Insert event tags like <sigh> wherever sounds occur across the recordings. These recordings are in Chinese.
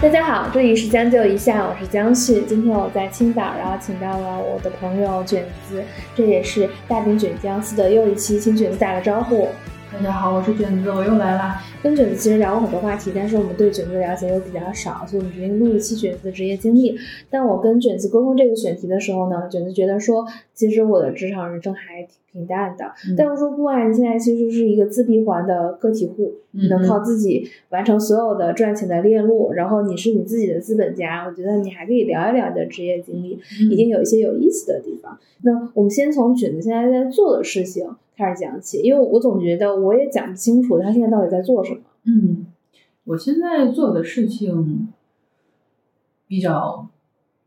大家好，这里是将就一下，我是江旭。今天我在青岛，然后请到了我的朋友卷子，这也是大饼卷江西的又一期，请卷子打个招呼。大家好，我是卷子，我又来了。跟卷子其实聊过很多话题，但是我们对卷子的了解又比较少，所以我们决定录一期卷子的职业经历。但我跟卷子沟通这个选题的时候呢，卷子觉得说，其实我的职场人生还挺平淡的。但我说不啊，你现在其实是一个自闭环的个体户，你能靠自己完成所有的赚钱的链路，然后你是你自己的资本家。我觉得你还可以聊一聊你的职业经历，一定有一些有意思的地方。那我们先从卷子现在在做的事情。开始讲起，因为我总觉得我也讲不清楚他现在到底在做什么。嗯，我现在做的事情比较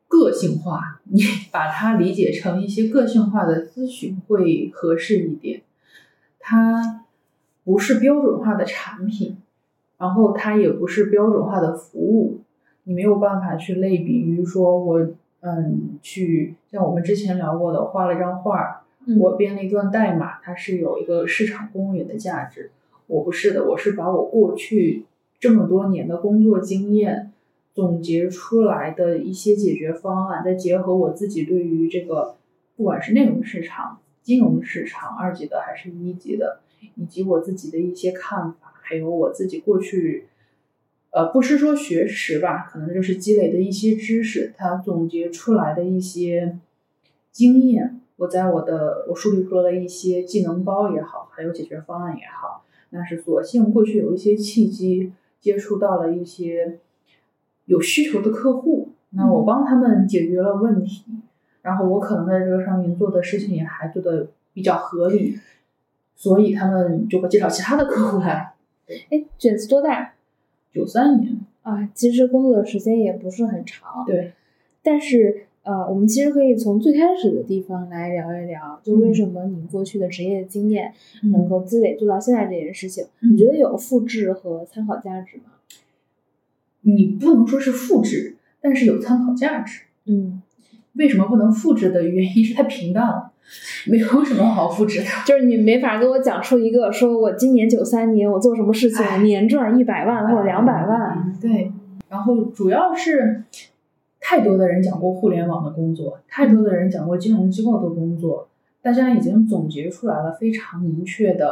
个性化，<laughs> 你把它理解成一些个性化的咨询会合适一点。它不是标准化的产品，然后它也不是标准化的服务，你没有办法去类比于说我嗯去像我们之前聊过的画了张画。我编了一段代码，它是有一个市场公允的价值。我不是的，我是把我过去这么多年的工作经验总结出来的一些解决方案，再结合我自己对于这个不管是内容市场、金融市场二级的还是一级的，以及我自己的一些看法，还有我自己过去呃不是说学识吧，可能就是积累的一些知识，它总结出来的一些经验。我在我的我梳理出了一些技能包也好，还有解决方案也好，那是所幸过去有一些契机接触到了一些有需求的客户，那我帮他们解决了问题，然后我可能在这个上面做的事情也还做的比较合理，所以他们就会介绍其他的客户来。哎，卷子多大？九三年啊，其实工作的时间也不是很长。对，但是。呃，我们其实可以从最开始的地方来聊一聊，就为什么你过去的职业经验能够积累做到现在这件事情？你觉得有复制和参考价值吗？你不能说是复制，但是有参考价值。嗯，为什么不能复制的原因是太平淡了，没有什么好复制的。<laughs> 就是你没法给我讲出一个，说我今年九三年我做什么事情，年赚一百万或者两百万。对，然后主要是。太多的人讲过互联网的工作，太多的人讲过金融机构的工作，大家已经总结出来了非常明确的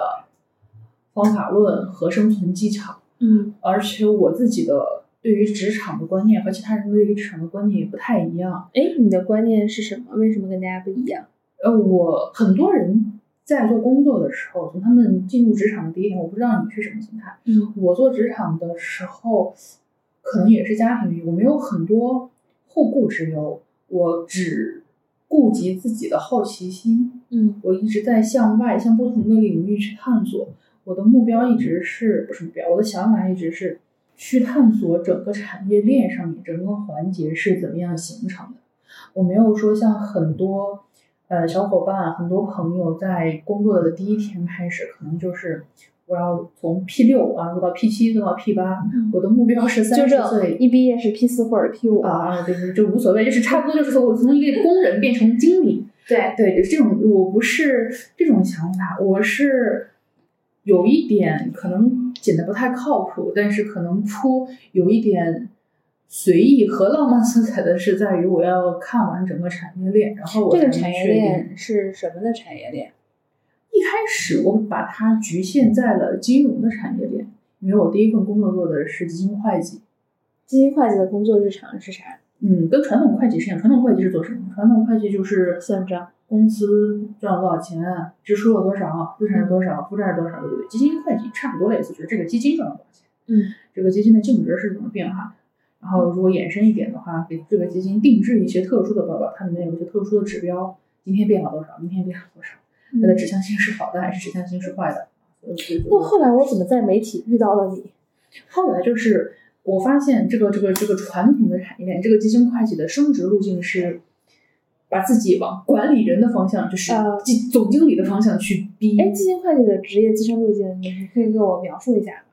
方法论和生存技巧。嗯，而且我自己的对于职场的观念和其他人对于职场的观念也不太一样。哎，你的观念是什么？为什么跟大家不一样？呃，我很多人在做工作的时候，从他们进入职场的第一天，我不知道你是什么心态。嗯，我做职场的时候，可能也是家庭原因，我没有很多。后顾之忧，我只顾及自己的好奇心。嗯，我一直在向外，向不同的领域去探索。我的目标一直是不是目标？我的想法一直是去探索整个产业链上面整个环节是怎么样形成的。我没有说像很多呃小伙伴、很多朋友在工作的第一天开始，可能就是。我要从 P 六啊做到 P 七，做到 P 八。我的目标是三十岁一毕业是 P 四或者 P 五啊，对对，就无所谓，就是差不多就是说我从一个工人变成经理。<laughs> 对对，就是这种，我不是这种想法，我是有一点可能显得不太靠谱，但是可能出有一点随意和浪漫色彩的是在于我要看完整个产业链，然后我这个产业链是什么的产业链？一开始我把它局限在了金融的产业链，因为我第一份工作做的是基金会计。基金会计的工作日常是啥？嗯，跟传统会计是一样。传统会计是做什么？传统会计就是算账，公司赚了多少钱，支出了多少，资产是多少，负债是多少，对不对？基金会计差不多类似，就是这个基金赚了多少钱，嗯，这个基金的净值是怎么变化的？然后如果延伸一点的话，给这个基金定制一些特殊的报表，它里面有一些特殊的指标，今天变了多少，明天变了多少。它的指向性是好的还是指向性是坏的？那后来我怎么在媒体遇到了你？后来就是我发现这个这个这个传统的产业链，这个基金会计的升职路径是把自己往管理人的方向，就是总总经理的方向去逼。哎，基金会计的职业晋升路径，你可以给我描述一下吗？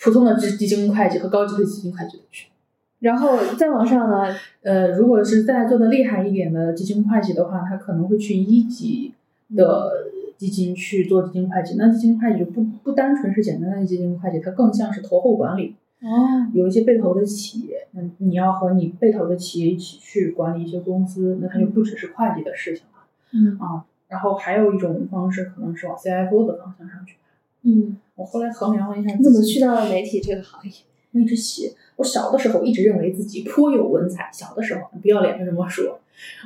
普通的基基金会计和高级的基金会计的区别。然后再往上呢？呃，如果是再做的厉害一点的基金会计的话，他可能会去一级。的基金去做基金会计，那基金会计就不不单纯是简单的基金会计，它更像是投后管理。哦，有一些被投的企业，那你要和你被投的企业一起去管理一些公司，那它就不只是会计的事情了嗯啊。然后还有一种方式，可能是往 CFO 的方向上去。嗯，我后来衡量了一下，你怎么去到了媒体这个行业？我一直写，我小的时候一直认为自己颇有文采，小的时候不要脸的这么说。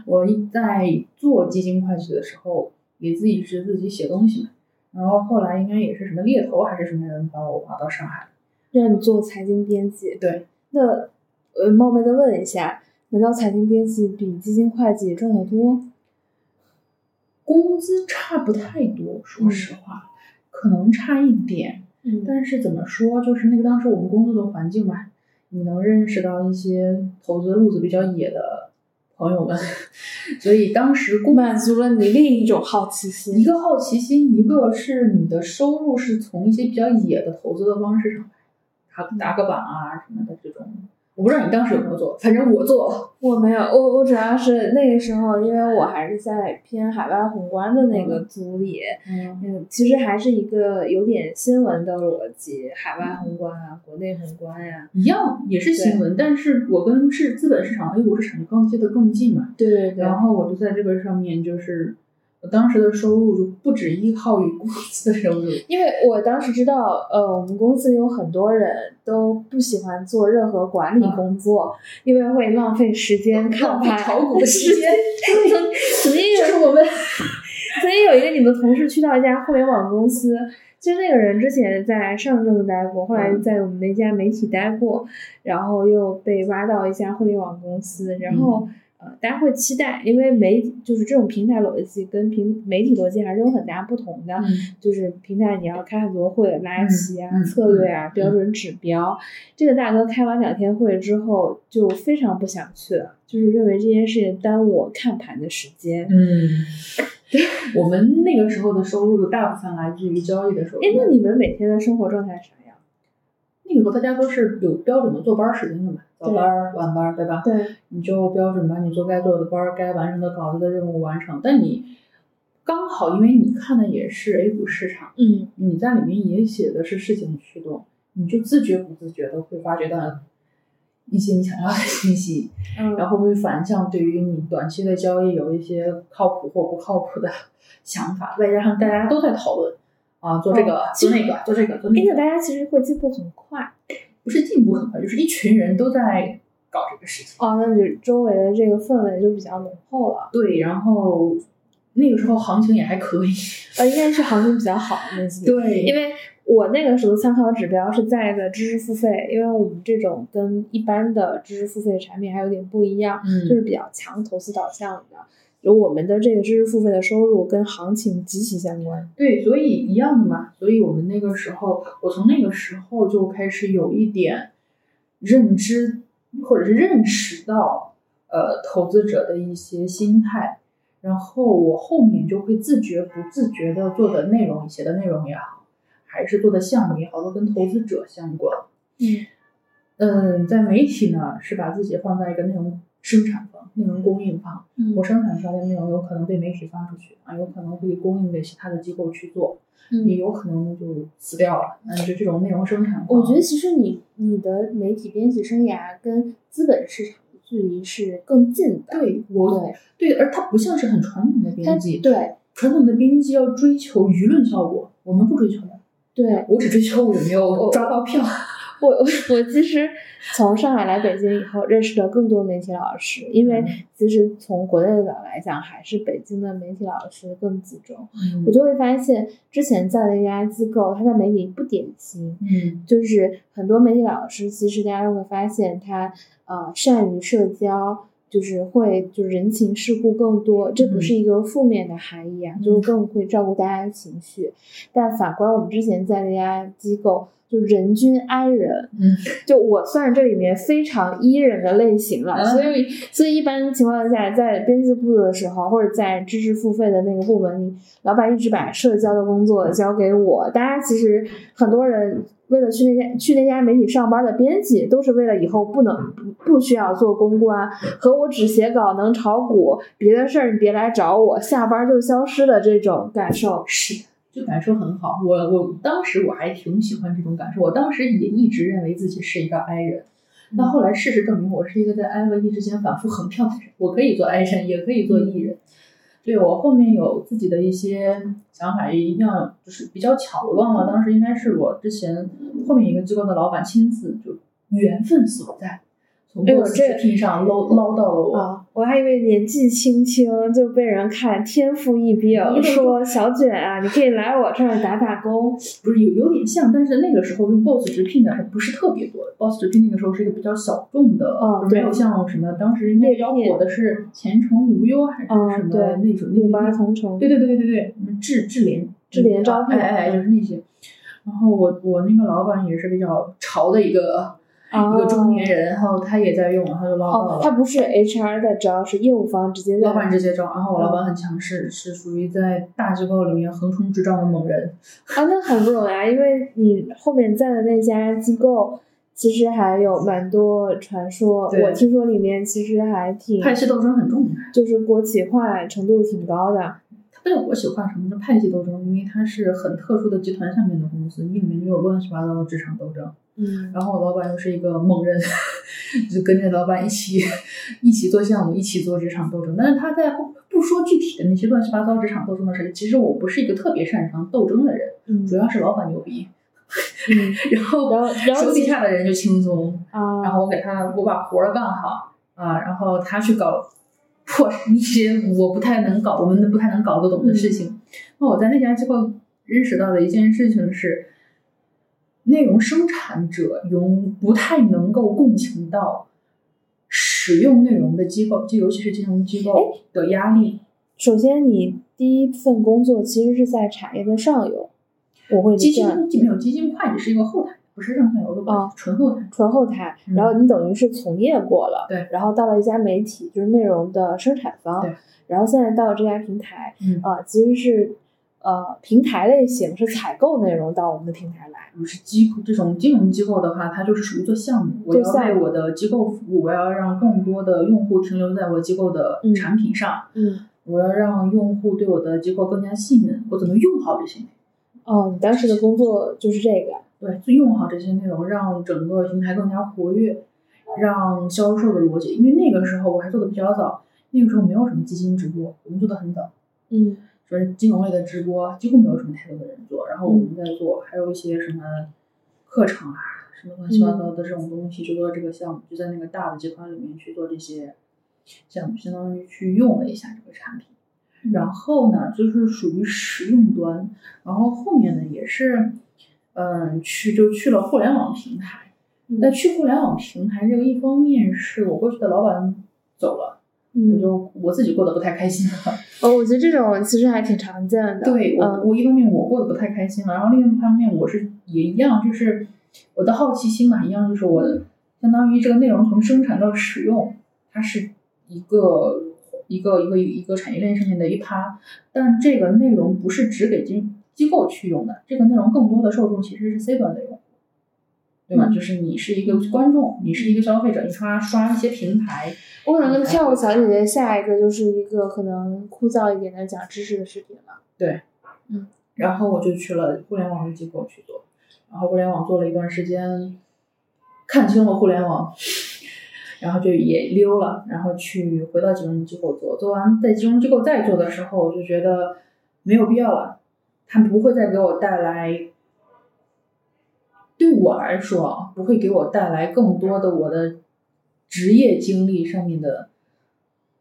我一在做基金会计的时候，也自己是自己写东西嘛。然后后来应该也是什么猎头还是什么人把我挖到上海。让你做财经编辑？对，那呃，冒昧的问一下，难道财经编辑比基金会计赚得多？工资差不太多，说实话，可能差一点。嗯但是怎么说，就是那个当时我们工作的环境吧，你能认识到一些投资路子比较野的朋友们，所以当时工满足了你另一种好奇心。一个好奇心，一个是你的收入是从一些比较野的投资的方式上来，打打个板啊什么的这种。我不知道你当时有没有做，反正我做了。我没有，我我主要是那个时候，因为我还是在偏海外宏观的那个组里，嗯嗯，其实还是一个有点新闻的逻辑，海外宏观啊，国内宏观呀、一样也是新闻，但是我跟市资本市场 A 股市场就更接得更近嘛。对对对，然后我就在这个上面，就是我当时的收入就不止依靠于公司的收入。因为我当时知道，呃，我们公司有很多人都不喜欢做任何管理工作，因为会浪费时间看浪费盘炒股的时间曾曾经有就是我们 <laughs> 曾经有一个你们同事去到一家互联网公司，就那个人之前在上证待过，后来在我们那家媒体待过，然后又被挖到一家互联网公司，然后。呃，大家会期待，因为媒体就是这种平台逻辑跟平媒体逻辑还是有很大不同的。嗯就是平台你要开很多会，拉齐啊、策略啊、标准指标。这个大哥开完两天会之后，就非常不想去了，就是认为这件事情耽误我看盘的时间。嗯，我们那个时候的收入大部分来自于交易的收入。哎，那你们每天的生活状态啥样？那个时候大家都是有标准的坐班时间的嘛，早班儿、晚班儿，对吧？对，你就标准把你做该做的班儿、该完成的稿子的任务完成。但你刚好，因为你看的也是 A 股市场，嗯你在里面也写的是事情驱动，你就自觉不自觉的会发掘到一些你想要的信息，嗯，然后会反向对于你短期的交易有一些靠谱或不靠谱的 <laughs> 想法，再加上大家都在讨论啊，做这个、哦做那个，做这个，做那哎，那个，大家其实会进步很快不是进步很快，就是一群人都在搞这个事情。哦，那就周围的这个氛围就比较浓厚了。对，然后那个时候行情也还可以。<laughs> 呃，应该是行情比较好的那几年。对，因为我那个时候参考指标是在的知识付费，因为我们这种跟一般的知识付费产品还有点不一样，嗯就是比较强投资导向的。有我们的这个知识付费的收入跟行情极其相关。对，所以一样的嘛。所以我们那个时候，我从那个时候就开始有一点认知，或者是认识到，呃，投资者的一些心态。然后我后面就会自觉不自觉的做的内容，写的内容也好，还是做的项目也好，都跟投资者相关。嗯嗯，在媒体呢，是把自己放在一个内容生产方、内容供应方。嗯我生产出来的内容有可能被媒体发出去啊，有可能会供应给其他的机构去做，也嗯，有可能就死掉了。嗯，就这种内容生产方，我觉得其实你你的媒体编辑生涯跟资本市场的距离是更近的。对我对，对，而它不像是很传统的编辑，对传统的编辑要追求舆论效果，我们不追求的，对，我只追求我有没有抓到票。<laughs> 我我 <laughs> 我其实从上海来北京以后，认识了更多媒体老师，因为嗯其实从国内的角度来讲，还是北京的媒体老师更集中。嗯我就会发现，之前在的一家机构，他的媒体不典型，嗯就是很多媒体老师，其实大家都会发现他呃善于社交，就是会就是人情世故更多，这不是一个负面的含义啊，就是更会照顾大家的情绪。但反观我们之前在那家机构，就人均 I 人，嗯，就我算是这里面非常 E 人的类型了，嗯所以所以一般情况下，在编辑部的时候，或者在知识付费的那个部门里，老板一直把社交的工作交给我。大家其实很多人为了去那家去那家媒体上班的编辑，都是为了以后不能不不需要做公关，和我只写稿能炒股，别的事儿你别来找我，下班就消失的这种感受。是就感受很好。我我当时我还挺喜欢这种感受，我当时也一直认为自己是一个 I 人，但后来事实证明我是一个在 I 和 E 之间反复横跳的人，我可以做 I 人，也可以做 E 人。对我后面有自己的一些想法，也一定要就是比较巧，我忘了当时应该是我之前后面一个机构的老板亲自就缘分所在，从哎呦 boss 直聘上捞捞到了我。啊，我还以为年纪轻轻就被人看天赋异禀，说小卷啊，<laughs> 你可以来我这儿打打工。不是有有点像，但是那个时候用 boss 直聘的还不是特别多，boss 直聘那个时候是一个比较小众的，没有像什么当时应该比较火的是前程无忧还是嗯什么对那种五八同城，对对对对对对，什么智智联智联招聘哎哎哎，就是那些。然后我我那个老板也是比较潮的一个、啊一个中年人，然后他也在用，然后就捞到哦，了。他不是 HR 在招，是业务方直接在老板直接招，然后我老板很强势，是属于在大机构里面横冲直撞的猛人。啊，那很不容易啊，因为你后面在的那家机构，其实还有蛮多传说，我听说里面其实还挺，派系斗争很重的，就是国企化程度挺高的。它不叫国企化什么叫派系斗争，因为它是很特殊的集团下面的公司，你里面就有乱七八糟的职场斗争。嗯，然后我老板又是一个猛人，就跟着老板一起一起做项目，一起做职场斗争。但是他在后不说具体的那些乱七八糟职场斗争的事，其实我不是一个特别擅长斗争的人，嗯主要是老板牛逼，嗯，<laughs> 然后然后手底下的人就轻松，啊，然后我给他我把活儿干好啊，然后他去搞破一些我不太能搞，我们不太能搞得懂的事情。那我在那家机构认识到的一件事情是，内容生产者永不太能够共情到使用内容的机构，就尤其是金融机构的压力。首先你第一份工作其实是在产业的上游，我会基金没有基金会计是一个后台，不是上下游的关系，哦纯后台。纯后台，嗯。然后你等于是从业过了，对。然后到了一家媒体，就是内容的生产方。对，然后现在到了这家平台，嗯。啊、其实是呃平台类型是采购内容到我们的平台来，不是机构这种金融机构的话，它就是属于做项目，我要为我的机构服务，我要让更多的用户停留在我机构的嗯产品上，嗯，我要让用户对我的机构更加信任，我怎么用好这些内容？哦，你当时的工作就是这个，对，就用好这些内容，让整个平台更加活跃，让销售的逻辑，因为那个时候我还做的比较早，那个时候没有什么基金直播，我们做的很早。嗯说是金融类的直播几乎没有什么太多的人做，然后我们在做，还有一些什么课程啊，什么乱七八糟的这种东西，就做这个项目，就在那个大的集团里面去做这些项目，相当于去用了一下这个产品。然后呢，就是属于实用端，然后后面呢也是，嗯，去就去了互联网平台。那嗯去互联网平台这个，一方面是我过去的老板走了，我嗯，就我自己过得不太开心了。哦，我觉得这种其实还挺常见的，对我，嗯我一方面我过得不太开心了，然后另一方面我是也一样，就是我的好奇心嘛，一样就是我相当于这个内容从生产到使用，它是一个一个一个一个产业链上面的一趴，但这个内容不是只给机机构去用的，这个内容更多的受众其实是 C 端的。对吧？嗯就是你是一个观众，你是一个消费者，你刷刷一些平台，我可能跟跳舞小姐姐下一个就是一个可能枯燥一点的讲知识的视频了对。然后我就去了互联网的机构去做，然后互联网做了一段时间，看清了互联网，然后就也溜了，然后去回到金融机构做，做完在金融机构再做的时候，我就觉得没有必要了，它不会再给我带来，对我来说，不会给我带来更多的我的职业经历上面的。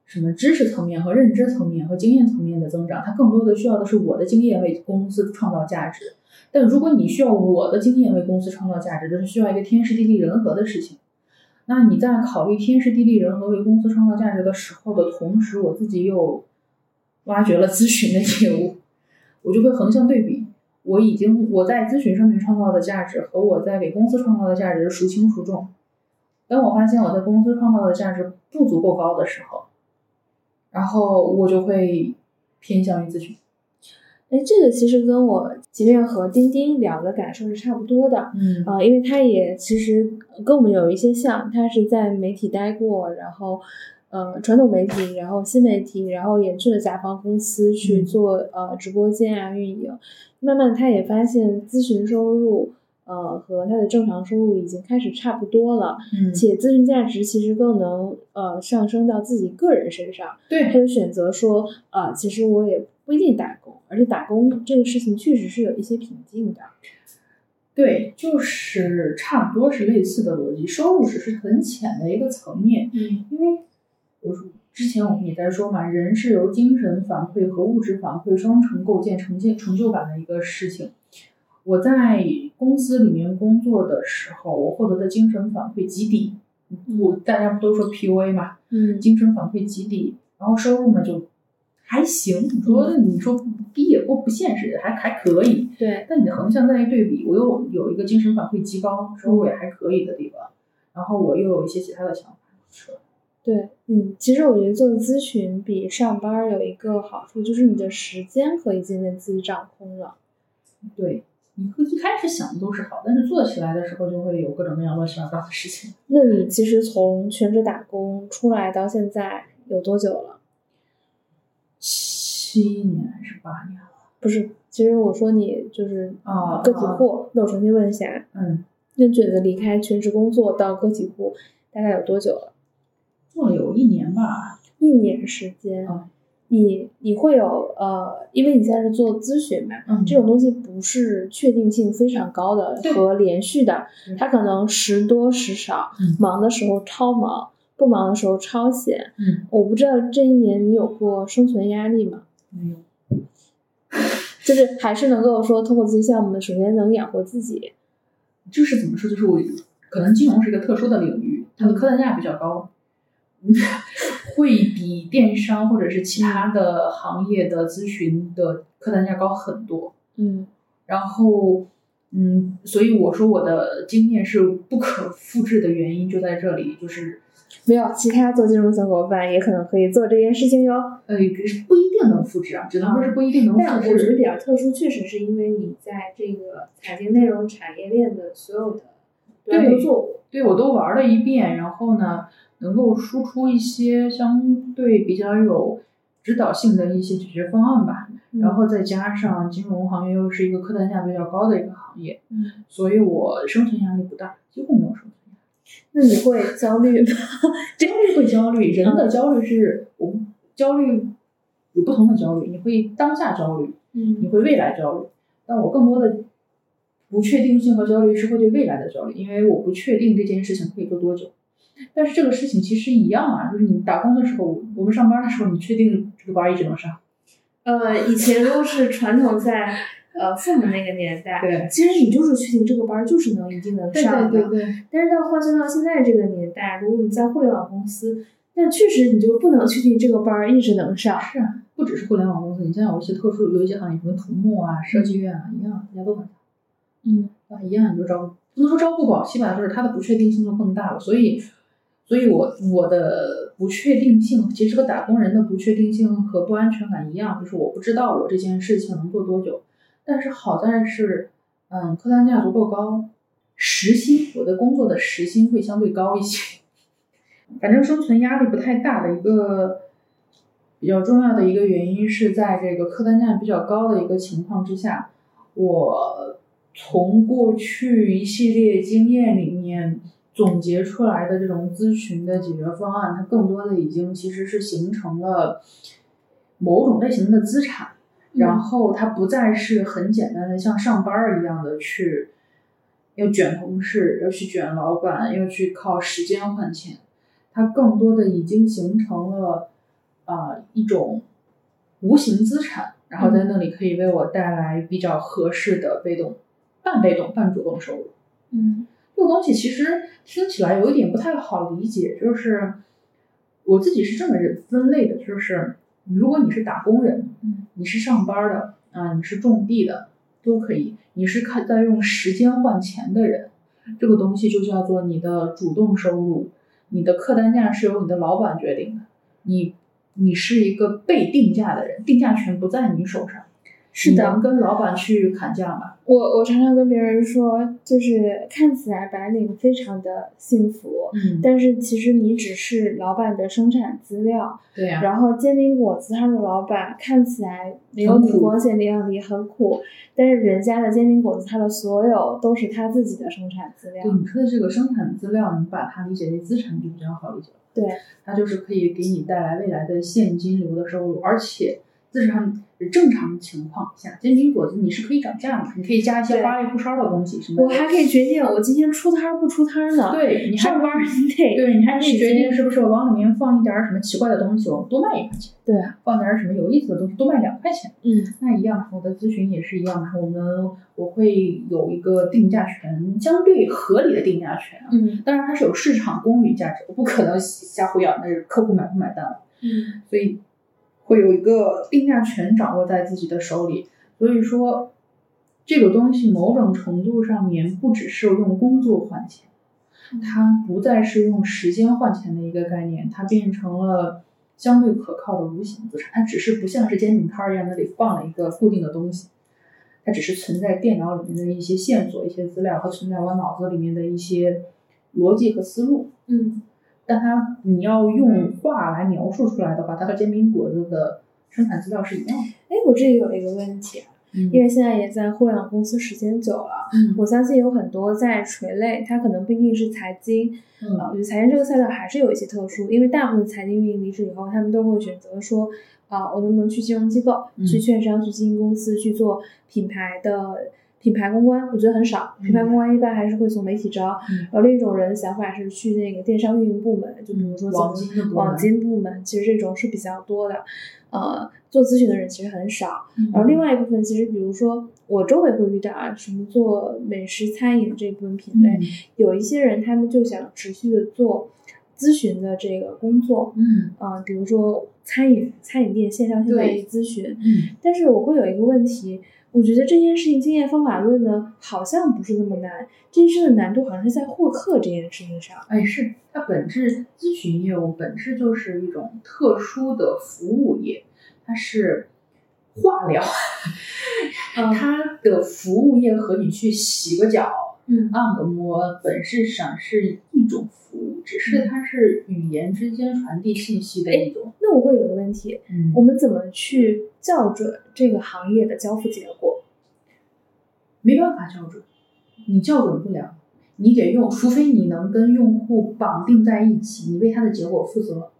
什么知识层面和认知层面和经验层面的增长，它更多的需要的是我的经验为公司创造价值。但如果你需要我的经验为公司创造价值，这是需要一个天时地利人和的事情。那你在考虑天时地利人和为公司创造价值的时候的同时，我自己又挖掘了咨询的业务，我就会横向对比。我已经我在咨询上面创造的价值和我在给公司创造的价值孰轻孰重。当我发现我在公司创造的价值不足够高的时候，然后我就会偏向于咨询。哎，这个其实跟我即便和钉钉两个感受是差不多的。嗯啊、因为他也其实跟我们有一些像，他是在媒体待过，然后呃传统媒体，然后新媒体，然后也去了甲方公司去嗯做呃直播间啊运营。慢慢他也发现咨询收入呃和他的正常收入已经开始差不多了，嗯，且咨询价值其实更能呃上升到自己个人身上。对他，就选择说，呃，其实我也不一定打工，而且打工这个事情确实是有一些瓶颈的。对，就是差不多是类似的逻辑，收入只是很浅的一个层面，嗯因为我说之前我们也在说嘛，人是由精神反馈和物质反馈双重构建成建成就感的一个事情。我在公司里面工作的时候，我获得的精神反馈极低。我大家不都说 PUA 嘛，嗯精神反馈极低，然后收入呢就还行。你说你说低也不不现实，还还可以。对，但你的横向再一对比，我又有一个精神反馈极高、收入也还可以的地方，然后我又有一些其他的想法，是吧？对，嗯，其实我觉得做咨询比上班有一个好处，就是你的时间可以渐渐自己掌控了。对，你会一开始想的都是好，但是做起来的时候就会有各种各样乱七八糟的事情。<laughs> 那你其实从全职打工出来到现在有多久了？七年还是八年了？不是，其实我说你就是啊个体户，那我重新问一下，嗯，那卷子离开全职工作到个体户大概有多久了？做了有一年吧。一年时间。嗯你你会有呃，因为你现在是做咨询嘛，嗯这种东西不是确定性非常高的和连续的嗯，它可能时多时少，嗯忙的时候超忙，不忙的时候超闲。嗯，我不知道这一年你有过生存压力吗？没有。<laughs> 就是还是能够说通过这些项目，首先能养活自己。就是怎么说，就是我可能金融是一个特殊的领域，它的客单价比较高，会比电商或者是其他的行业的咨询的客单价高很多。嗯然后，嗯，所以我说我的经验是不可复制的原因就在这里，就是没有其他做金融小伙伴也可能可以做这件事情哟。呃，是不一定能复制啊，只能说是不一定能复制但我。觉得比较特殊，确实是因为你在这个财经内容产业链的所有的对都做过。对我都玩了一遍，然后呢，能够输出一些相对比较有指导性的一些解决方案吧。然后再加上金融行业又是一个客单价比较高的一个行业，嗯，所以我生存压力不大，几乎没有生存压力。那你会焦虑吗？<laughs> 焦虑会焦虑，人的焦虑是我们焦虑有不同的焦虑，你会当下焦虑，嗯你嗯会未来焦虑，但我更多的不确定性和焦虑是会对未来的焦虑，因为我不确定这件事情可以做多久。但是这个事情其实一样啊，就是你打工的时候，我们上班的时候，你确定这个班一直能上？呃，以前都是传统在呃父母那个年代，对其实你就是确定这个班就是能一定能上的。对对，但是到换算到现在这个年代，如果你在互联网公司，那确实你就不能确定这个班一直能上。是啊，不只是互联网公司，你像有一些特殊，有一些行业，什么土木啊、设计院啊，一样，大家都很大。嗯啊，一样你就招，不能说招不保，起码就是它的不确定性就更大了。所以，所以我我的不确定性，其实和打工人的不确定性和不安全感一样，就是我不知道我这件事情能做多久。但是好在是，嗯，客单价足够高，时薪我的工作的时薪会相对高一些。反正生存压力不太大的一个比较重要的一个原因是在这个客单价比较高的一个情况之下，我从过去一系列经验里面总结出来的这种咨询的解决方案，它更多的已经其实是形成了某种类型的资产，然后它不再是很简单的像上班儿一样的去要卷同事，要去卷老板，要去靠时间换钱，它更多的已经形成了啊、一种无形资产，然后在那里可以为我带来比较合适的被动、半被动、半主动收入。嗯这个东西其实听起来有一点不太好理解，就是我自己是这么认分类的，就是如果你是打工人，嗯，你是上班的啊，你是种地的都可以，你是看在用时间换钱的人，这个东西就叫做你的主动收入，你的客单价是由你的老板决定的，你你是一个被定价的人，定价权不在你手上。是的你能跟老板去砍价吗？我我常常跟别人说，就是看起来白领非常的幸福，嗯，但是其实你只是老板的生产资料。对呀、然后煎饼果子它的老板看起来没有你光鲜亮丽，很苦，但是人家的煎饼果子它的所有都是他自己的生产资料对。你说的这个生产资料，你把它理解为资产就比较好理解了。对，它就是可以给你带来未来的现金流的收入，而且资产正常情况下，煎饼果子你是可以涨价的，你可以加一些花里胡哨的东西什么的。我还可以决定我今天出摊儿不出摊儿呢。对你还上班儿你得对你还可以决定是不是我往里面放一点什么奇怪的东西，我多卖一块钱；对，放点什么有意思的东西，多卖两块钱。嗯那一样，我的咨询也是一样的，我们我会有一个定价权，相对合理的定价权啊。嗯当然，它是有市场公允价值，我不可能瞎胡养，那是客户买不买单了。嗯所以会有一个定价权掌握在自己的手里。所以说，这个东西某种程度上面不只是用工作换钱，它不再是用时间换钱的一个概念，它变成了相对可靠的无形资产。它只是不像是煎饼摊儿一样，那里放了一个固定的东西。它只是存在电脑里面的一些线索、一些资料和存在我脑子里面的一些逻辑和思路。嗯但它你要用话来描述出来的话，它和煎饼果子的生产资料是一样的。哎，我这里有一个问题，因为现在也在互联网公司时间久了，嗯。我相信有很多在垂类，它可能不一定是财经，嗯。呃，我觉得财经这个赛道还是有一些特殊，因为大部分财经运营离职以后，他们都会选择说，啊、我能不能去金融机构、嗯。去券商、去基金公司去做品牌的品牌公关？我觉得很少，品牌公关一般还是会从媒体招。嗯然后另一种人的想法是去那个电商运营部门，就比如说嗯网金部门网金部门，其实这种是比较多的。呃，做咨询的人其实很少。嗯然后另外一部分，其实比如说我周围会遇到啊，什么做美食餐饮这部分品类，嗯有一些人他们就想持续的做咨询的这个工作，嗯啊、比如说餐饮餐饮店线上线下对一咨询，嗯但是我会有一个问题，我觉得这件事情经验方法论呢，好像不是那么难，这件事的难度好像是在获客这件事情上。哎，是它本质咨询业务本质就是一种特殊的服务业，它是化疗，<laughs> 嗯它的服务业和你去洗个脚、嗯按个摩，本质上是一种服务，只是它是语言之间传递信息的一种。那我会有个问题，嗯我们怎么去校准这个行业的交付结果？没办法校准，你校准不了，你得用，除非你能跟用户绑定在一起，你为他的结果负责，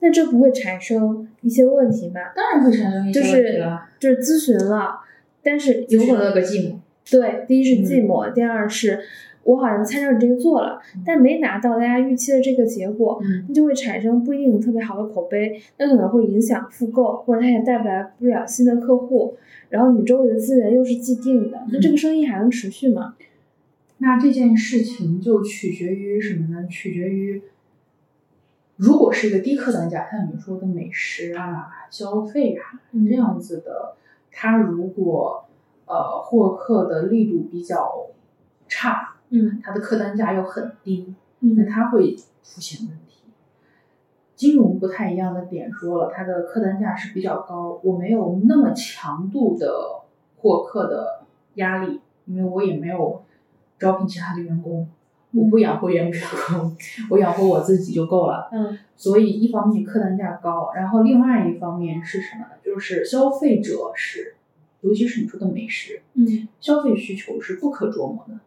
那这不会产生一些问题吗？当然会产生一些就是问题了。就是咨询了，但是有可能个寂寞，对，第一是寂嗯寞，第二是我好像参照你这个做了，但没拿到大家预期的这个结果，嗯那就会产生不一定特别好的口碑，那可能会影响复购，或者它也带不来不了新的客户，然后你周围的资源又是既定的，那这个生意还能持续吗？那这件事情就取决于什么呢？取决于，如果是一个低客单价，像你说的美食啊、消费啊嗯这样子的，它如果呃获客的力度比较差，嗯它的客单价又很低，那嗯它会出现问题。金融不太一样的点说了，它的客单价是比较高，我没有那么强度的获客的压力，因为我也没有招聘其他的员工，我不养活员工，<laughs> 我养活我自己就够了。嗯所以一方面客单价高，然后另外一方面是什么呢？就是消费者是，尤其是你说的美食，嗯，消费需求是不可捉摸的，是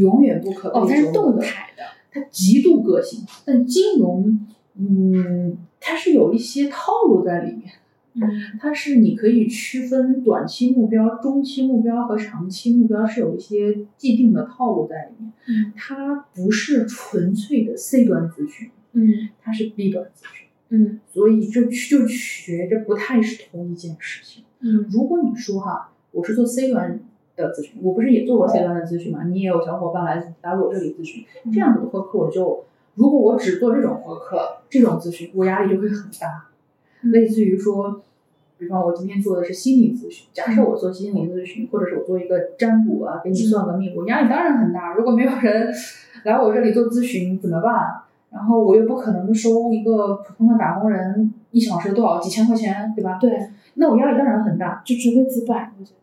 永远不可被哦，它是。动态的，它极度个性化，但金融，嗯，它是有一些套路在里面。嗯它是你可以区分短期目标、中期目标和长期目标，是有一些既定的套路在里面。嗯它不是纯粹的 C 端咨询，嗯它是 B 端咨询，嗯所以就就学着不太是同一件事情。嗯如果你说哈，我是做 C 端的咨询，我不是也做过 C 端的咨询嘛？你也有小伙伴来来我这里咨询，这样子的获客我就，如果我只做这种获客，这种咨询，我压力就会很大。类似于说，比方我今天做的是心理咨询，假设我做心理咨询，或者是我做一个占卜啊，给你算个命，我压力当然很大。如果没有人来我这里做咨询怎么办？然后我又不可能收一个普通的打工人一小时多少几千块钱，对吧？对，那我压力当然很大，就只会几百，我觉得。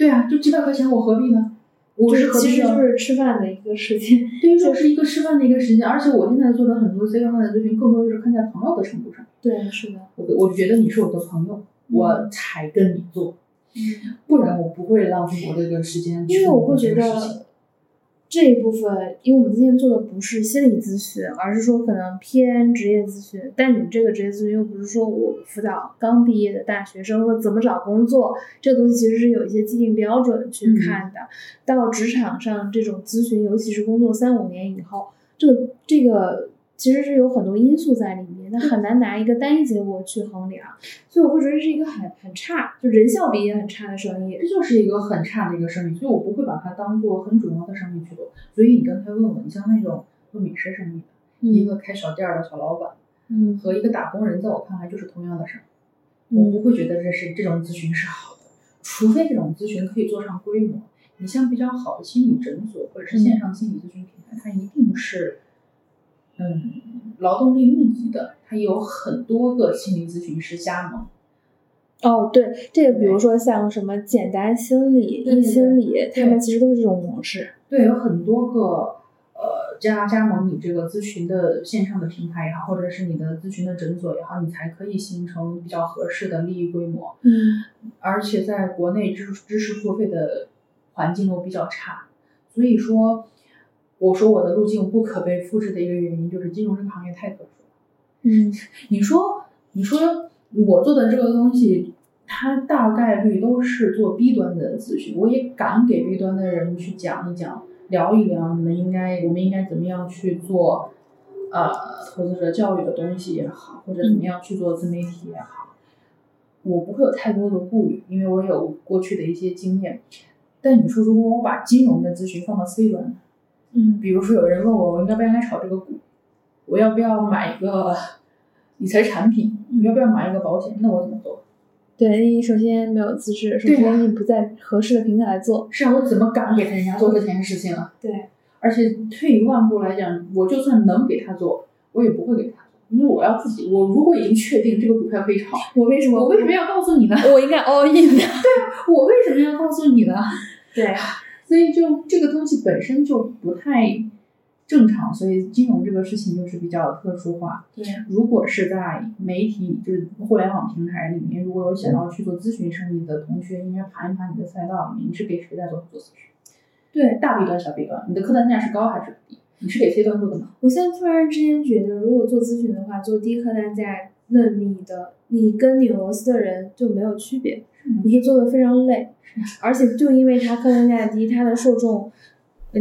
对啊，就几百块钱，我何必呢？我是其实就是吃饭的一个时间，<laughs> 对于说是一个吃饭的一个时间，而且我现在做的很多 C 方案的咨询，更多就是看在朋友的程度上。对，是的。我我觉得你是我的朋友，我才跟你做，嗯，不然我不会浪费我这个时间。因为我会觉得这一部分，因为我们今天做的不是心理咨询，而是说可能偏职业咨询。但你这个职业咨询又不是说我辅导刚毕业的大学生或怎么找工作，这个东西其实是有一些既定标准去看的。到职场上这种咨询，尤其是工作三五年以后，这个这个。其实是有很多因素在里面，那很难拿一个单一结果去衡量，所以我会觉得这是一个很很差，就人效比也很差的生意，这就是一个很差的一个生意，所以我不会把它当做很主要的生意去做。所以你刚才问我，你像那种做美食生意的，一个开小店的小老板，嗯，和一个打工人，在我看来就是同样的事儿，我不会觉得这是这种咨询是好的，除非这种咨询可以做上规模。你像比较好的心理诊所或者是线上心理咨询平台，它一定是。嗯，劳动力密集的，它有很多个心理咨询师加盟。哦，对，这个比如说像什么简单心理、易心理，他们其实都是这种模式。对，有很多个呃加加盟你这个咨询的线上的平台也好，或者是你的咨询的诊所也好，你才可以形成比较合适的利益规模。嗯，而且在国内知知识付费的环境又比较差，所以说。我说我的路径不可被复制的一个原因就是金融这个行业太特殊了。嗯，你说，你说我做的这个东西，它大概率都是做 B 端的咨询，我也敢给 B 端的人去讲一讲，聊一聊，你们应该，我们应该怎么样去做，呃，投资者教育的东西也好，或者怎么样去做自媒体也好，我不会有太多的顾虑，因为我有过去的一些经验。但你说，如果我把金融的咨询放到 C 端，嗯，比如说有人问我，我应该不应该炒这个股？我要不要买一个理财产品？你要不要买一个保险？那我怎么做？对你首先没有资质，首先你不在合适的平台做。是啊，我怎么敢给人家做这件事情啊？对，而且退一万步来讲，我就算能给他做，我也不会给他做，因为我要自己。我如果已经确定这个股票可以炒，<laughs> 我为什么我为什么要告诉你呢？我应该 all in 的。<laughs> 对啊，我为什么要告诉你呢？<laughs> 对。所以就这个东西本身就不太正常，所以金融这个事情就是比较特殊化。对，如果是在媒体就是互联网平台里面，如果有想要去做咨询生意的同学，应该盘一盘你的赛道，你是给谁在做做咨询？对，大 B 端、小 B 端，你的客单价是高还是低？你是给 C 端做的吗？我现在突然之间觉得，如果做咨询的话，做低客单价，那你的你跟拧螺丝的人就没有区别，你会做的非常累。而且就因为它客单价低，它的受众，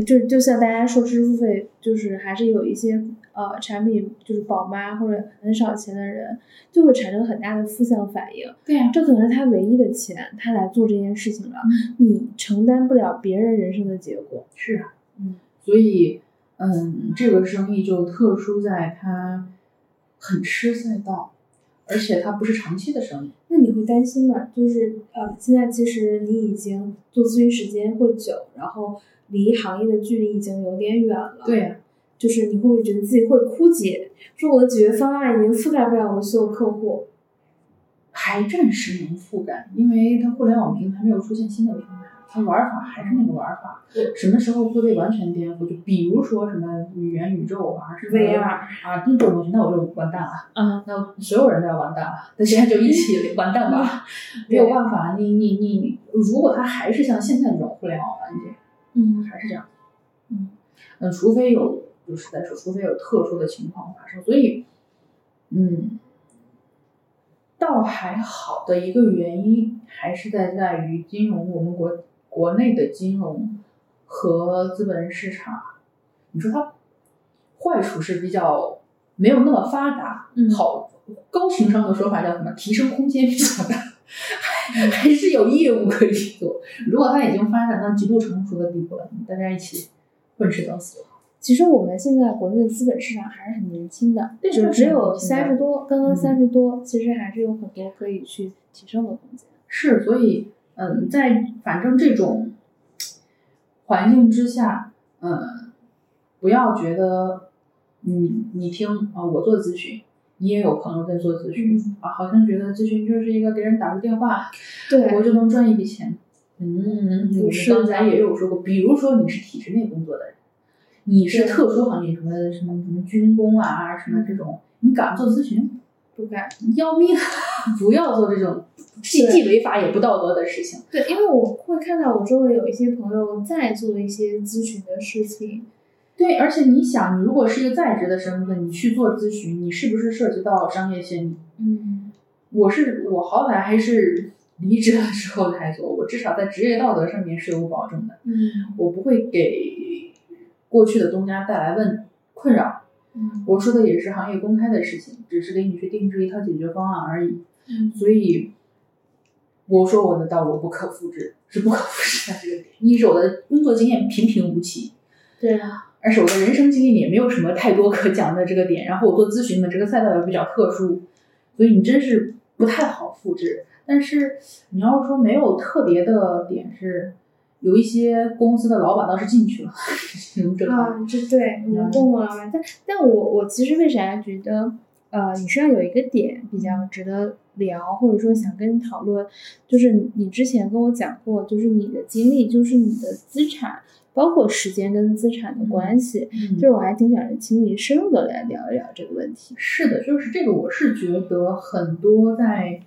就就像大家说知识付费，就是还是有一些呃产品就是宝妈或者很少钱的人，就会产生很大的负向反应。对呀，这可能是他唯一的钱，他来做这件事情了，你承担不了别人人生的结果。是啊，嗯，所以嗯，这个生意就特殊在它很吃赛道。而且它不是长期的生意，那你会担心吗？就是呃，现在其实你已经做咨询时间会久，然后离行业的距离已经有点远了。对呀，就是你会不会觉得自己会枯竭？说我的解决方案已经覆盖不了我的所有客户，还暂时能覆盖，因为它互联网平台没有出现新的平台。它玩法还是那个玩法，什么时候会被完全颠覆？就比如说什么语言宇宙啊，什么 VR 啊，这种东西，那我就完蛋了。嗯，那所有人都要完蛋了，那现在就一起 <laughs> 完蛋吧。没有办法，你你你，如果它还是像现在这种互联网环境，嗯，还是这样，嗯，那除非有，就是在说，除非有特殊的情况发生，所以，嗯。倒还好的一个原因，还是在在于金融，我们国。国内的金融和资本市场，你说它坏处是比较没有那么发达，好高情商的说法叫什么？提升空间比较大，还是有业务可以做。如果它已经发展到极度成熟的地步了，大家一起混吃等死。其实我们现在国内的资本市场还是很年轻的，就只有三十多，刚刚三十多，其实还是有很多可以去提升的空间。是，所以。嗯，在反正这种环境之下，嗯，不要觉得，嗯，你听啊，我做咨询，你也有朋友在做咨询、啊，好像觉得咨询就是一个给人打个电话，对，我就能赚一笔钱。嗯，我们刚才也有说过，比如说你是体制内工作的人，你是特殊行业，什么什么什么军工啊，什么这种，你敢做咨询？不敢，要命！<laughs> 不要做这种既既违法也不道德的事情。对，因为我会看到我周围有一些朋友在做一些咨询的事情。对，而且你想，你如果是一个在职的身份，你去做咨询，你是不是涉及到商业机密？嗯，我是我好歹还是离职的时候才做，我至少在职业道德上面是有保证的。嗯，我不会给过去的东家带来问困扰。嗯，我说的也是行业公开的事情，只是给你去定制一套解决方案而已。嗯，所以我说我的道路不可复制，是不可复制的这个点。一是我的工作经验平平无奇，对啊，二是我的人生经验也没有什么太多可讲的这个点。然后我做咨询的这个赛道也比较特殊，所以你真是不太好复制。但是你要说没有特别的点是。有一些公司的老板倒是进去了，<laughs> 啊，这对你们共同老板，但但我我其实为啥觉得，呃，你身上有一个点比较值得聊，或者说想跟你讨论，就是你之前跟我讲过，就是你的经历，就是你的资产，包括时间跟资产的关系，就是我还挺想请你深入的来聊一聊这个问题。是的，就是这个，我是觉得很多在。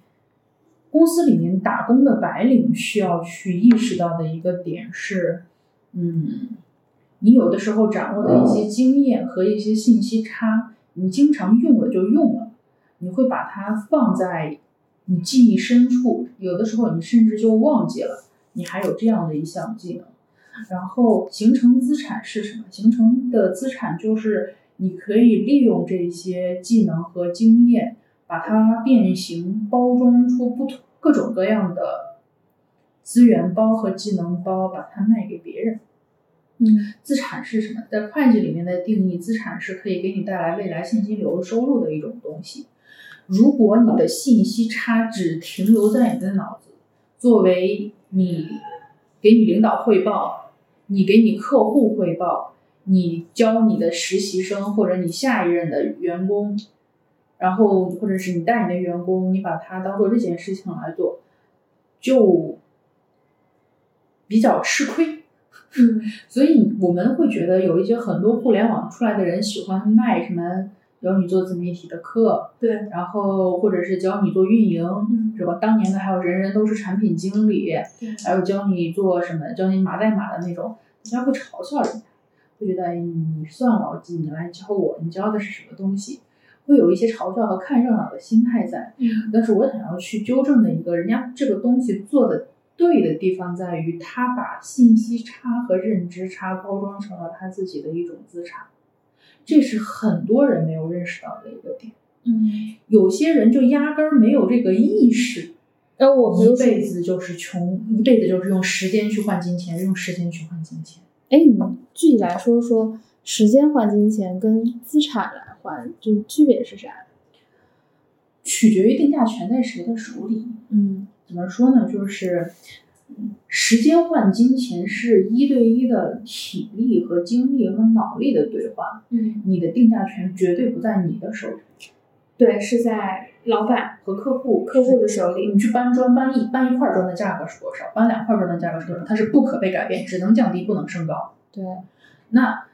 公司里面打工的白领需要去意识到的一个点是，嗯，你有的时候掌握的一些经验和一些信息差，你经常用了就用了，你会把它放在你记忆深处，有的时候你甚至就忘记了你还有这样的一项技能。然后形成资产是什么？形成的资产就是你可以利用这些技能和经验。把它变形，包装出不同各种各样的资源包和技能包，把它卖给别人。嗯，资产是什么？在会计里面的定义，资产是可以给你带来未来现金流收入的一种东西。如果你的信息差只停留在你的脑子，作为你给你领导汇报，你给你客户汇报，你教你的实习生或者你下一任的员工。然后，或者是你带你的员工，你把它当做这件事情来做，就比较吃亏。嗯，<laughs> 所以我们会觉得有一些很多互联网出来的人喜欢卖什么教你做自媒体的课，对，然后或者是教你做运营，嗯，是吧？当年的还有人人都是产品经理，对，还有教你做什么，教你码代码的那种，人家会嘲笑人家，会觉得你算老几？你来教我，你教的是什么东西？会有一些嘲笑和看热闹的心态在，嗯，但是我想要去纠正的一个，人家这个东西做的对的地方在于，他把信息差和认知差包装成了他自己的一种资产，这是很多人没有认识到的一个点。嗯，有些人就压根儿没有这个意识，呃，我一辈子就是穷，一辈子就是用时间去换金钱，用时间去换金钱。哎，你具体来说说，时间换金钱跟资产来。换就区别是啥？取决于定价权在谁的手里。嗯，怎么说呢？就是时间换金钱是一对一的体力和精力和脑力的兑换。嗯，你的定价权绝对不在你的手里。对，是在老板和客户客户的手里。你去搬砖，搬一搬一块砖的价格是多少？搬两块砖的价格是多少？它是不可被改变，只能降低，不能升高。对，那。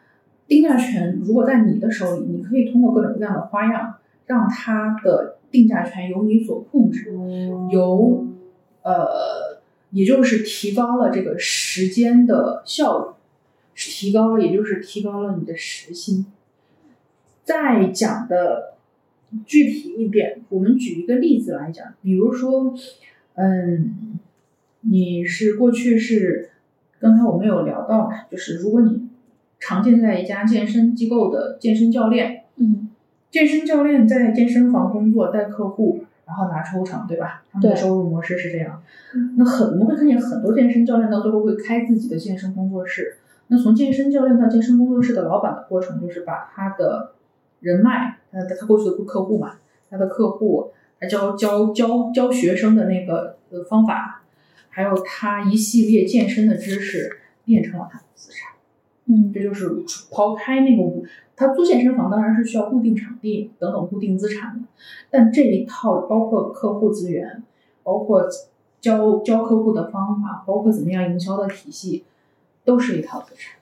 定价权如果在你的手里，你可以通过各种各样的花样，让它的定价权由你所控制，由呃，也就是提高了这个时间的效率，提高了，也就是提高了你的时薪。再讲的具体一点，我们举一个例子来讲，比如说，嗯，你是过去是刚才我们有聊到，就是如果你。常见在一家健身机构的健身教练，嗯，健身教练在健身房工作带客户，然后拿抽成，对吧？他们的收入模式是这样。那很我们会看见很多健身教练到最后会开自己的健身工作室。那从健身教练到健身工作室的老板的过程，就是把他的人脉，他他过去的客户嘛，他的客户，他教教教教学生的那个方法，还有他一系列健身的知识，变成了他的资产。嗯这就是抛开那个，他租健身房当然是需要固定场地等等固定资产的，但这一套包括客户资源，包括教教客户的方法，包括怎么样营销的体系，都是一套资产。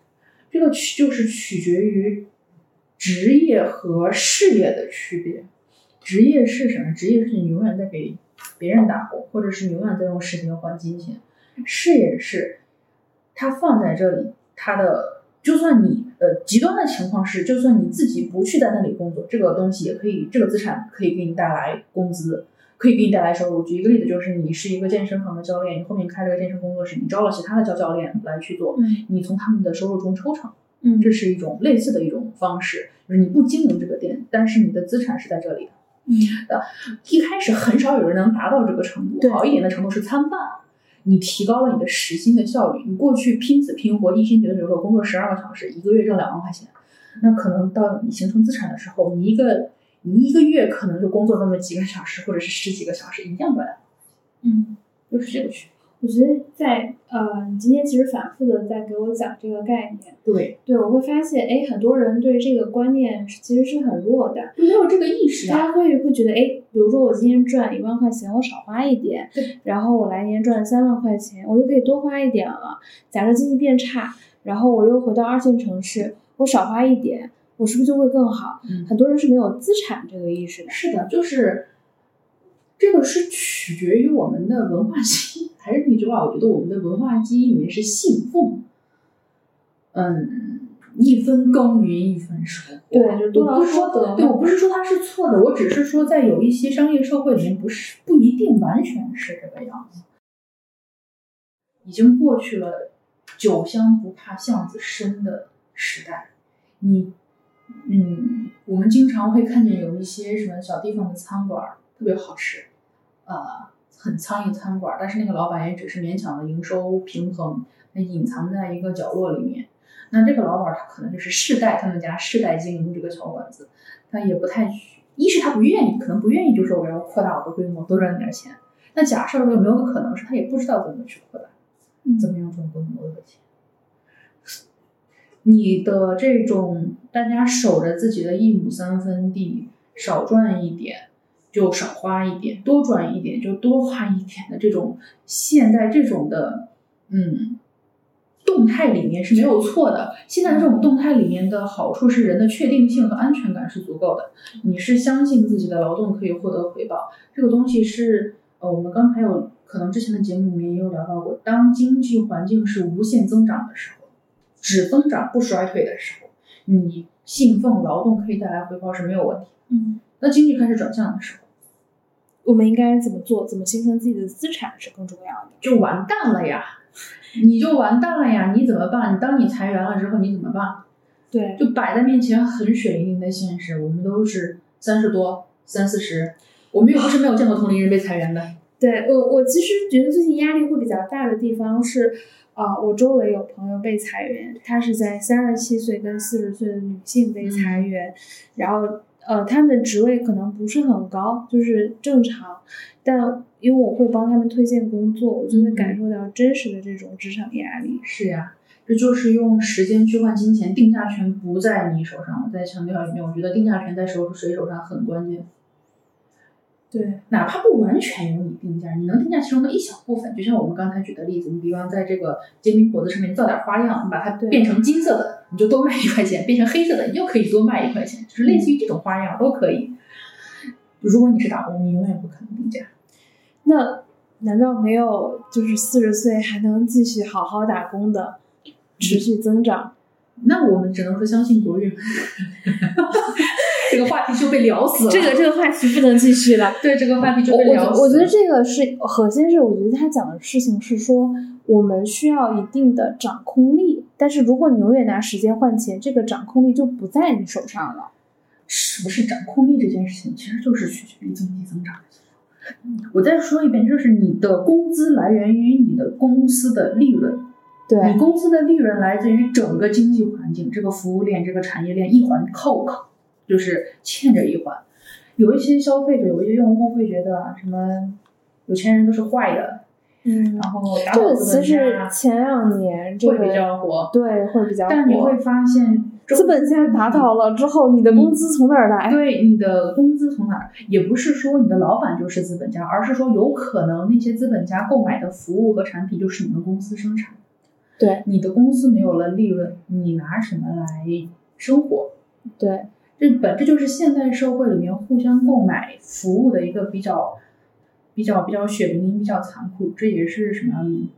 这个取就是取决于职业和事业的区别。职业是什么？职业是你永远在给别人打工，或者是你永远在用时间换金钱。事业是它放在这里，它的就算你呃极端的情况是，就算你自己不去在那里工作，这个东西也可以，这个资产可以给你带来工资，可以给你带来收入。举一个例子，就是你是一个健身房的教练，你后面开了个健身工作室，你招了其他的教教练来去做，嗯你从他们的收入中抽成，嗯这是一种类似的一种方式，就是你不经营这个店，但是你的资产是在这里的。嗯一开始很少有人能达到这个程度，好一点的程度是参半。你提高了你的时薪的效率，你过去拼死拼活，一心觉得比如说工作十二个小时，一个月挣两万块钱，那可能到你形成资产的时候，你一个你一个月可能就工作那么几个小时，或者是十几个小时，一样赚，嗯。就是这个区别。我觉得在呃，你今天其实反复的在给我讲这个概念，对，对我会发现，哎，很多人对这个观念其实是很弱的，就没有这个意识啊。他会会觉得，哎，比如说我今天赚一万块钱，我少花一点，然后我来年赚三万块钱，我就可以多花一点了。假设经济变差，然后我又回到二线城市，我少花一点，我是不是就会更好？嗯很多人是没有资产这个意识的。是的，就是这个是取决于我们的文化基因。还是那句话，我觉得我们的文化基因里面是信奉，嗯，一分耕耘一分收获。对就是多劳我不是说多得对我不是说它是错的，我只是说在有一些商业社会里面不是不一定完全是这个样子。已经过去了酒香不怕巷子深的时代，你嗯，我们经常会看见有一些什么小地方的餐馆儿特别好吃，呃，很苍蝇餐馆儿，但是那个老板也只是勉强的营收平衡，他隐藏在一个角落里面。那这个老板他可能就是世代他们家世代经营这个小馆子，他也不太，一是他不愿意，可能不愿意，就说我要扩大我的规模，多赚点钱。那假设有没有个可能是他也不知道怎么去扩大，怎么样赚更多的钱？你的这种大家守着自己的一亩三分地，少赚一点就少花一点，多赚一点就多花一点的这种，现在这种的，嗯，动态里面是没有错的。现在这种动态里面的好处是人的确定性和安全感是足够的，你是相信自己的劳动可以获得回报，这个东西是呃，我们刚才有可能之前的节目里面也有聊到过，当经济环境是无限增长的时候。只增长不衰退的时候，你信奉劳动可以带来回报是没有问题。嗯，那经济开始转向的时候，我们应该怎么做？怎么形成自己的资产是更重要的。就完蛋了呀！你就完蛋了呀！你怎么办？你当你裁员了之后，你怎么办？对，就摆在面前很血淋淋的现实。我们都是三十多、三四十，我们又不是没有见过同龄人被裁员的。对我，我其实觉得最近压力会比较大的地方是，啊、我周围有朋友被裁员，她是在三十七岁跟四十岁的女性被裁员，然后呃，他们的职位可能不是很高，就是正常，但因为我会帮他们推荐工作，我就会感受到真实的这种职场压力。是呀，这就是用时间去换金钱，定价权不在你手上。我再强调一遍，我觉得定价权在手谁手上很关键。对，哪怕不完全由你定价，你能定价其中的一小部分，就像我们刚才举的例子，你比方在这个煎饼果子上面造点花样，你把它变成金色的，你就多卖一块钱；变成黑色的，你又可以多卖一块钱，就是类似于这种花样都可以。如果你是打工，你永远不可能定价。那难道没有就是四十岁还能继续好好打工的，持续增长？那我们只能说相信国运。<laughs> <laughs> 这个话题就被聊死了。这个这个话题不能继续了。对这个话题就我我被聊死了。我我觉得这个是核心是，我觉得他讲的事情是说，我们需要一定的掌控力，但是如果你永远拿时间换钱，这个掌控力就不在你手上了。是不是掌控力这件事情，其实就是取决于经济增长。我再说一遍，就是你的工资来源于你的公司的利润，对你公司的利润来自于整个经济环境，这个服务链、这个产业链一环扣扣，就是欠着一环。有一些消费者、有一些用户会觉得啊，什么有钱人都是坏的，嗯，然后打这个倒资其实本家前两年这个会比较火，对会比较火，但你会发现资本家打倒了之后，你的工资从哪儿来？对你的工资从哪儿？也不是说你的老板就是资本家，而是说有可能那些资本家购买的服务和产品就是你们公司生产。对你的公司没有了利润，你拿什么来生活？对，这本质就是现代社会里面互相购买服务的一个比较、比较、比较血淋淋、比较残酷。这也是什么？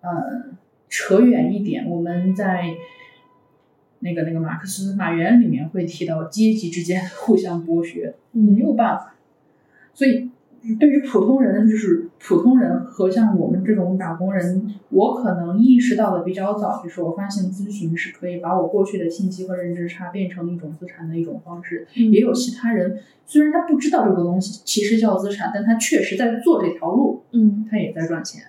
呃，扯远一点，我们在那个那个马克思马原里面会提到阶级之间 <laughs> 互相剥削，没嗯有办法。所以对于普通人，就是普通人和像我们这种打工人，我可能意识到的比较早，就是我发现咨询是可以把我过去的信息和认知差变成一种资产的一种方式。嗯也有其他人，虽然他不知道这个东西其实叫资产，但他确实在做这条路，嗯他也在赚钱。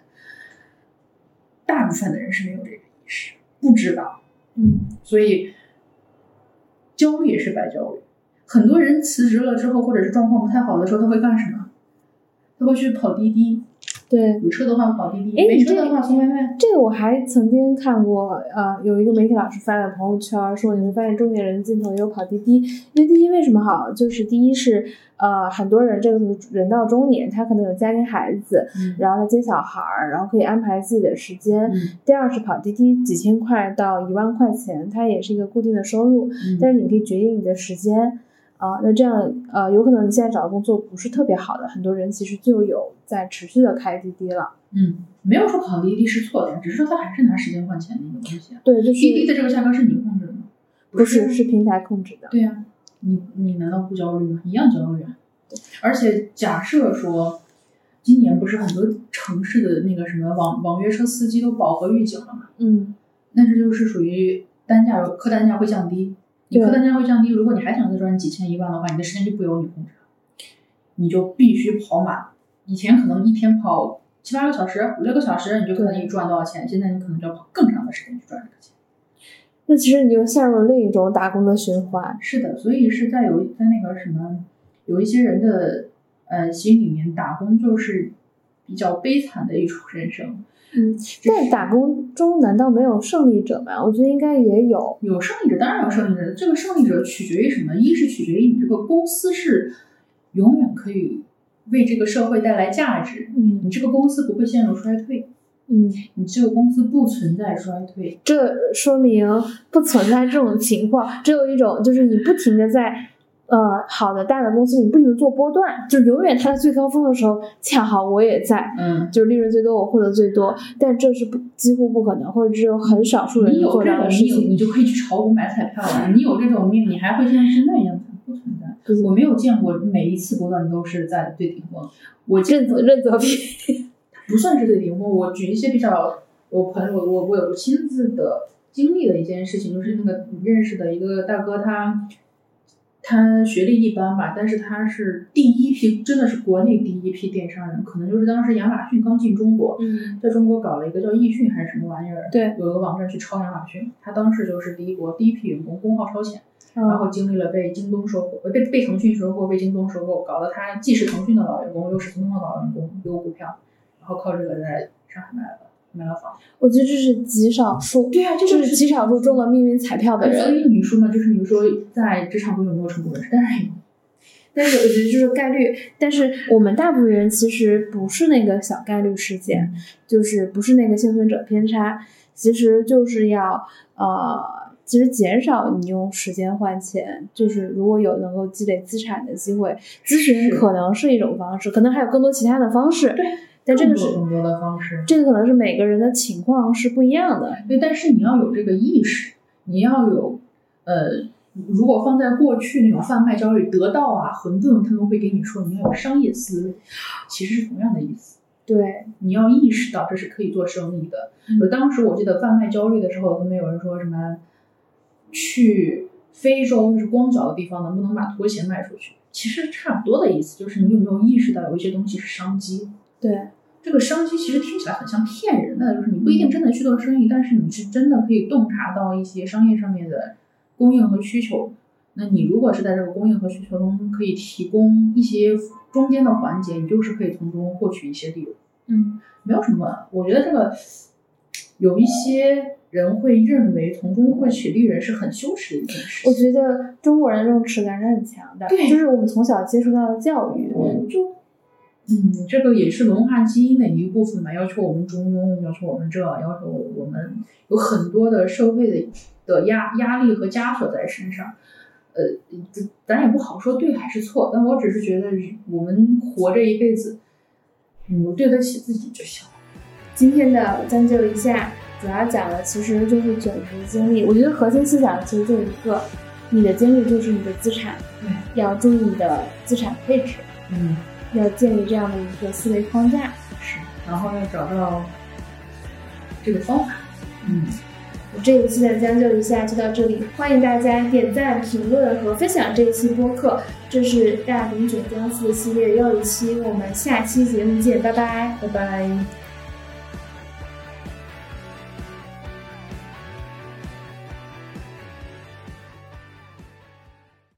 大部分的人是没有这个意识，不知道，嗯所以焦虑也是白焦虑。很多人辞职了之后，或者是状况不太好的时候，他会干什么？他会去跑滴滴，对。有车的话跑滴滴，没车的话送外卖。这个我还曾经看过，呃，有一个媒体老师发在朋友圈说，你会发现中年人尽头也有跑滴滴，因为滴滴为什么好？就是第一是，呃，很多人这个时候人到中年，他可能有家庭孩子，嗯然后他接小孩儿，然后可以安排自己的时间。嗯第二是跑滴滴几千块到一万块钱，它也是一个固定的收入，嗯但是你可以决定你的时间。啊、那这样呃，有可能你现在找的工作不是特别好的，很多人其实就有在持续的开滴滴了。嗯，没有说考滴滴是错的，只是说他还是拿时间换钱的一个东西啊。对，就是滴滴的这个价格是你控制的吗？不是是是平台控制的。对呀、你你难道不焦虑吗？一样焦虑啊。而且假设说，今年不是很多城市的那个什么网网约车司机都饱和预警了吗？嗯，那这就是属于单价客单价会降低，你对客单价会降低，如果你还想再赚几千一万的话，你的时间就不由你控制了，你就必须跑满。以前可能一天跑七八个小时、五六个小时，你就可能你赚多少钱，现在你可能就要跑更长的时间去赚这个钱。那其实你就陷入了另一种打工的循环。是的，所以是在有在那个什么，有一些人的呃心里面，打工就是比较悲惨的一种人生。嗯，但打工中难道没有胜利者吗？我觉得应该也有。有胜利者，当然有胜利者。这个胜利者取决于什么？一是取决于你这个公司是永远可以为这个社会带来价值，嗯你这个公司不会陷入衰退，嗯，你这个公司不存在衰退。这说明不存在这种情况，只有一种就是你不停的在呃好的大的公司你不能做波段，就永远它在最高峰的时候，恰好我也在。嗯，就是利润最多，我获得最多，但这是不几乎不可能，或者只有很少数人你有这种命。你就可以去炒股买彩票了。你有这种命，你还会像现在一样不存在。我没有见过每一次波段都是在最顶峰，我见任泽任泽平，不算是最顶峰。我举一些比较，我朋友我我有亲自的经历的一件事情，就是那个认识的一个大哥，他他学历一般吧，但是他是第一批，真的是国内第一批电商人，可能就是当时亚马逊刚进中国，嗯，在中国搞了一个叫易迅还是什么玩意儿，对，有一个网站去抄亚马逊，他当时就是第一波第一批员工工号超前。然然后经历了被京东收购，被被腾讯收购，被京东收购，搞得他既是腾讯的老员工，又是京东的老员工，有股票，然后靠这个在上海卖了买了房。我觉得这是极少数，对啊，这是极少数中了命运彩票的人所。以你说嘛，就是你说在职场中有没有成功人士？当然有。但是我觉得就是概率，但是我们大部分人其实不是那个小概率事件，就是不是那个幸存者偏差，其实就是要呃，其实减少你用时间换钱，就是如果有能够积累资产的机会，咨询可能是一种方式，可能还有更多其他的方式。对，但这个是更多的方式。这个可能是每个人的情况是不一样的。对，但是你要有这个意识，你要有呃，如果放在过去那种贩卖焦虑，得到啊、混沌，他们会给你说你要有商业思维，其实是同样的意思。对，你要意识到这是可以做生意的。当时我记得贩卖焦虑的时候，他们有人说什么去非洲就是光脚的地方能不能把拖鞋卖出去，其实差不多的意思，就是你有没有意识到有一些东西是商机。对，这个商机其实听起来很像骗人的，就是你不一定真的去做生意，但是你是真的可以洞察到一些商业上面的供应和需求。那你如果是在这个供应和需求中可以提供一些中间的环节，你就是可以从中获取一些利润。嗯，没有什么。我觉得这个有一些人会认为从中获取利润是很羞耻的一件事我。觉得中国人这种耻感是很强的，对就是我们从小接触到的教育，就嗯，这个也是文化基因的一部分嘛，要求我们中庸，要求我们这，要求我们有很多的社会的的压压力和枷锁在身上。呃，这咱也不好说对还是错，但我只是觉得我们活这一辈子，嗯，对得起自己就行。今天的将就一下，主要讲的其实就是卷子的经历。我觉得核心思想其实就一个，你的经历就是你的资产，对，要注意你的资产配置，嗯，要建立这样的一个思维框架。是，然后要找到这个方法。嗯，这一期的将就一下就到这里，欢迎大家点赞、评论和分享这一期播客。这是大饼卷姜丝系列又一期，我们下期节目见，拜拜。拜拜。